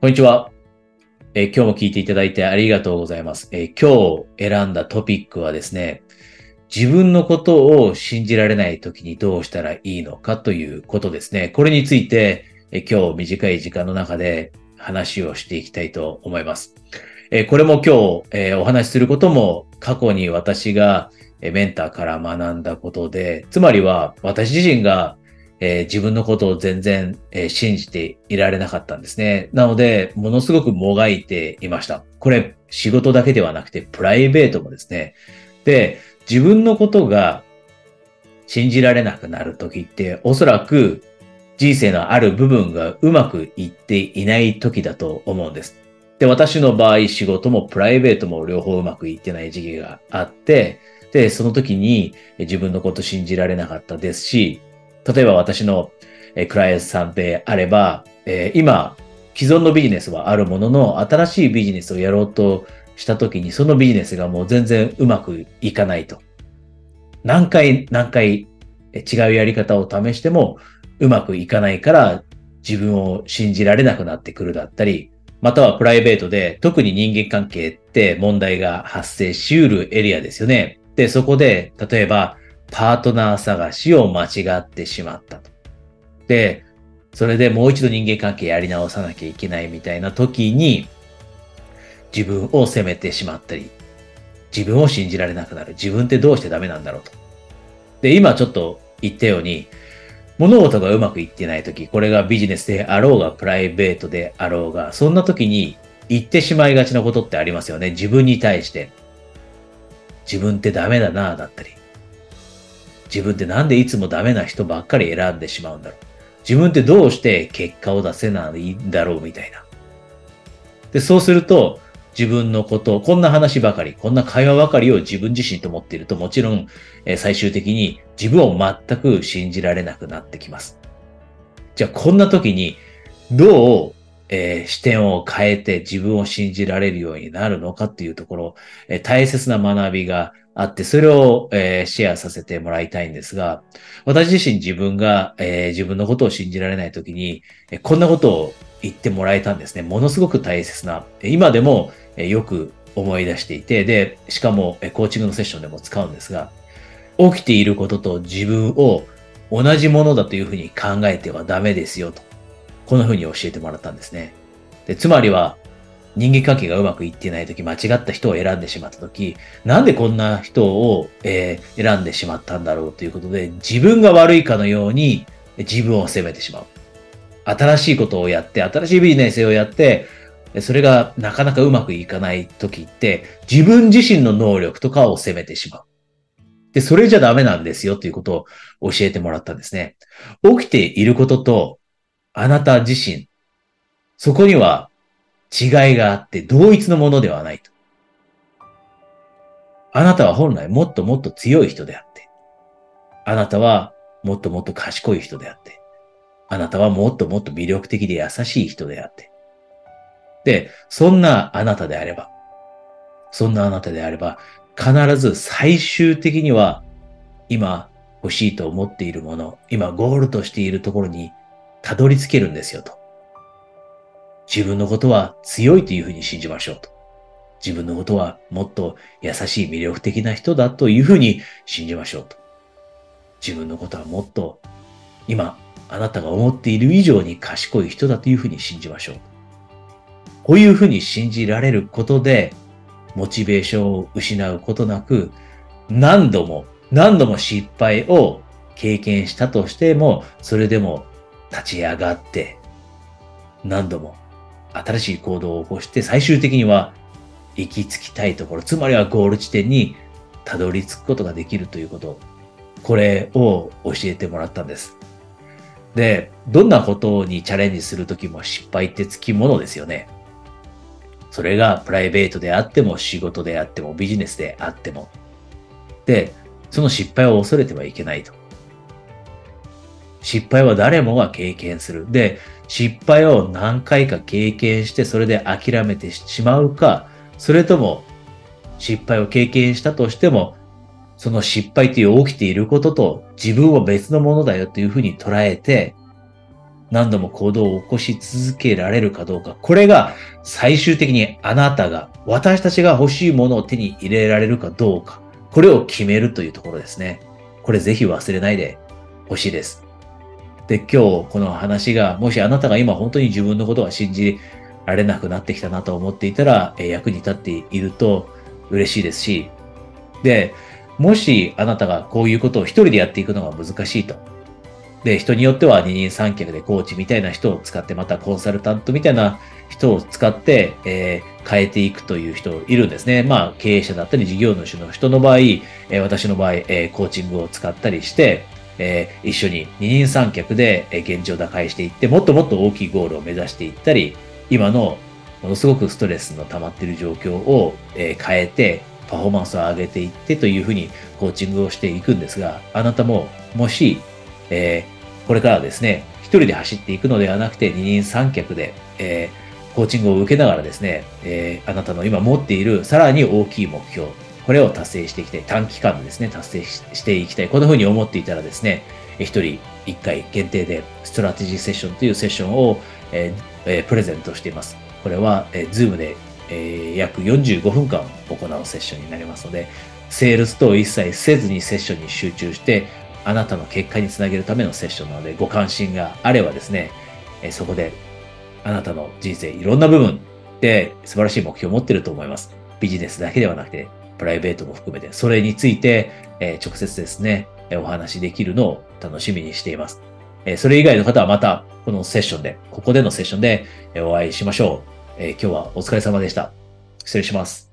こんにちは、えー今日も聞いていただいてありがとうございます、えー今日選んだトピックはですね、自分のことを信じられない時にどうしたらいいのかということですね。これについて、えー今日短い時間の中で話をしていきたいと思います。えこれも今日、えお話しすることも過去に私がメンターから学んだことで、つまりは私自身がえー自分のことを全然、えー信じていられなかったんですね。なので、ものすごくもがいていました。これ、仕事だけではなくて、プライベートもですね。で、自分のことが信じられなくなるときって、おそらく人生のある部分がうまくいっていないときだと思うんです。で、私の場合、仕事もプライベートも両方うまくいってない時期があって、で、その時に自分のこと信じられなかったですし、例えば私のえクライアントさんであれば、え今、既存のビジネスはあるものの、新しいビジネスをやろうとしたときに、そのビジネスがもう全然うまくいかないと。何回何回違うやり方を試してもうまくいかないから自分を信じられなくなってくるだったり、またはプライベートで特に人間関係って問題が発生し得るエリアですよね。で、そこで、例えば、パートナー探しを間違ってしまったと。で、それでもう一度人間関係やり直さなきゃいけないみたいな時に、自分を責めてしまったり、自分を信じられなくなる。自分ってどうしてダメなんだろうと。で、今ちょっと言ったように、物事がうまくいってない時、これがビジネスであろうが、プライベートであろうが、そんな時に言ってしまいがちなことってありますよね。自分に対して。自分ってダメだな、だったり。自分ってなんでいつもダメな人ばっかり選んでしまうんだろう。自分ってどうして結果を出せないんだろうみたいな。で、そうすると、自分のこと、こんな話ばかり、こんな会話ばかりを自分自身と思っていると、もちろん、え最終的に自分を全く信じられなくなってきます。じゃあ、こんな時に、どう、えー視点を変えて自分を信じられるようになるのかっていうところ、えー大切な学びがあって、それを、えーシェアさせてもらいたいんですが、私自身自分が、えー自分のことを信じられない時に、えこんなことを言ってもらえたんですね。ものすごく大切な、今でも、えよく思い出していて、で、しかも、えコーチングのセッションでも使うんですが、起きていることと自分を同じものだというふうに考えてはダメですよと。こんなふうに教えてもらったんですね。でつまりは、人間関係がうまくいってないとき、間違った人を選んでしまったとき、なんでこんな人を、えー選んでしまったんだろうということで、自分が悪いかのように自分を責めてしまう。新しいことをやって、新しいビジネスをやって、それがなかなかうまくいかないときって、自分自身の能力とかを責めてしまう。で、それじゃダメなんですよということを教えてもらったんですね。起きていることと、あなた自身、そこには違いがあって同一のものではないと。あなたは本来もっともっと強い人であって、あなたはもっともっと賢い人であって、あなたはもっともっと魅力的で優しい人であって。で、そんなあなたであれば、そんなあなたであれば、必ず最終的には今欲しいと思っているもの、今ゴールとしているところにたどり着けるんですよと。自分のことは強いというふうに信じましょうと。自分のことはもっと優しい魅力的な人だというふうに信じましょうと。自分のことはもっと今あなたが思っている以上に賢い人だというふうに信じましょう。こういうふうに信じられることでモチベーションを失うことなく何度も何度も失敗を経験したとしてもそれでも立ち上がって何度も新しい行動を起こして最終的には行き着きたいところ、つまりはゴール地点にたどり着くことができるということ、これを教えてもらったんです。で、どんなことにチャレンジするときも失敗ってつきものですよね。それがプライベートであっても仕事であってもビジネスであっても。で、その失敗を恐れてはいけないと。失敗は誰もが経験する。で、失敗を何回か経験してそれで諦めてしまうか、それとも失敗を経験したとしても、その失敗という起きていることと自分は別のものだよというふうに捉えて、何度も行動を起こし続けられるかどうか。これが最終的にあなたが、私たちが欲しいものを手に入れられるかどうか。これを決めるというところですね。これぜひ忘れないでほしいです。で、今日この話が、もしあなたが今本当に自分のことが信じられなくなってきたなと思っていたら、役に立っていると嬉しいですし、で、もしあなたがこういうことを一人でやっていくのが難しいと。で、人によっては二人三脚でコーチみたいな人を使って、またコンサルタントみたいな人を使って、えー、変えていくという人いるんですね。まあ、経営者だったり事業主の人の場合、えー、私の場合、えー、コーチングを使ったりして、えー、一緒に二人三脚で現状打開していって、もっともっと大きいゴールを目指していったり、今のものすごくストレスの溜まっている状況を、えー、変えて、パフォーマンスを上げていってというふうにコーチングをしていくんですが、あなたももし、えー、これからですね、一人で走っていくのではなくて二人三脚で、えー、コーチングを受けながらですね、えー、あなたの今持っているさらに大きい目標、これを達成していきたい。短期間ですね、達成していきたい。こんな風に思っていたらですね、一人一回限定でストラテジーセッションというセッションを、えー、プレゼントしています。これは、えー、Zoom でえー、約45分間行うセッションになりますので、セールスと一切せずにセッションに集中して、あなたの結果につなげるためのセッションなので、ご関心があればですね、え、そこであなたの人生いろんな部分で素晴らしい目標を持っていると思います。ビジネスだけではなくて、プライベートも含めて、それについて、えー、直接ですね、お話しできるのを楽しみにしています。えそれ以外の方はまた、このセッションで、ここでのセッションでお会いしましょう。えー、今日はお疲れ様でした。失礼します。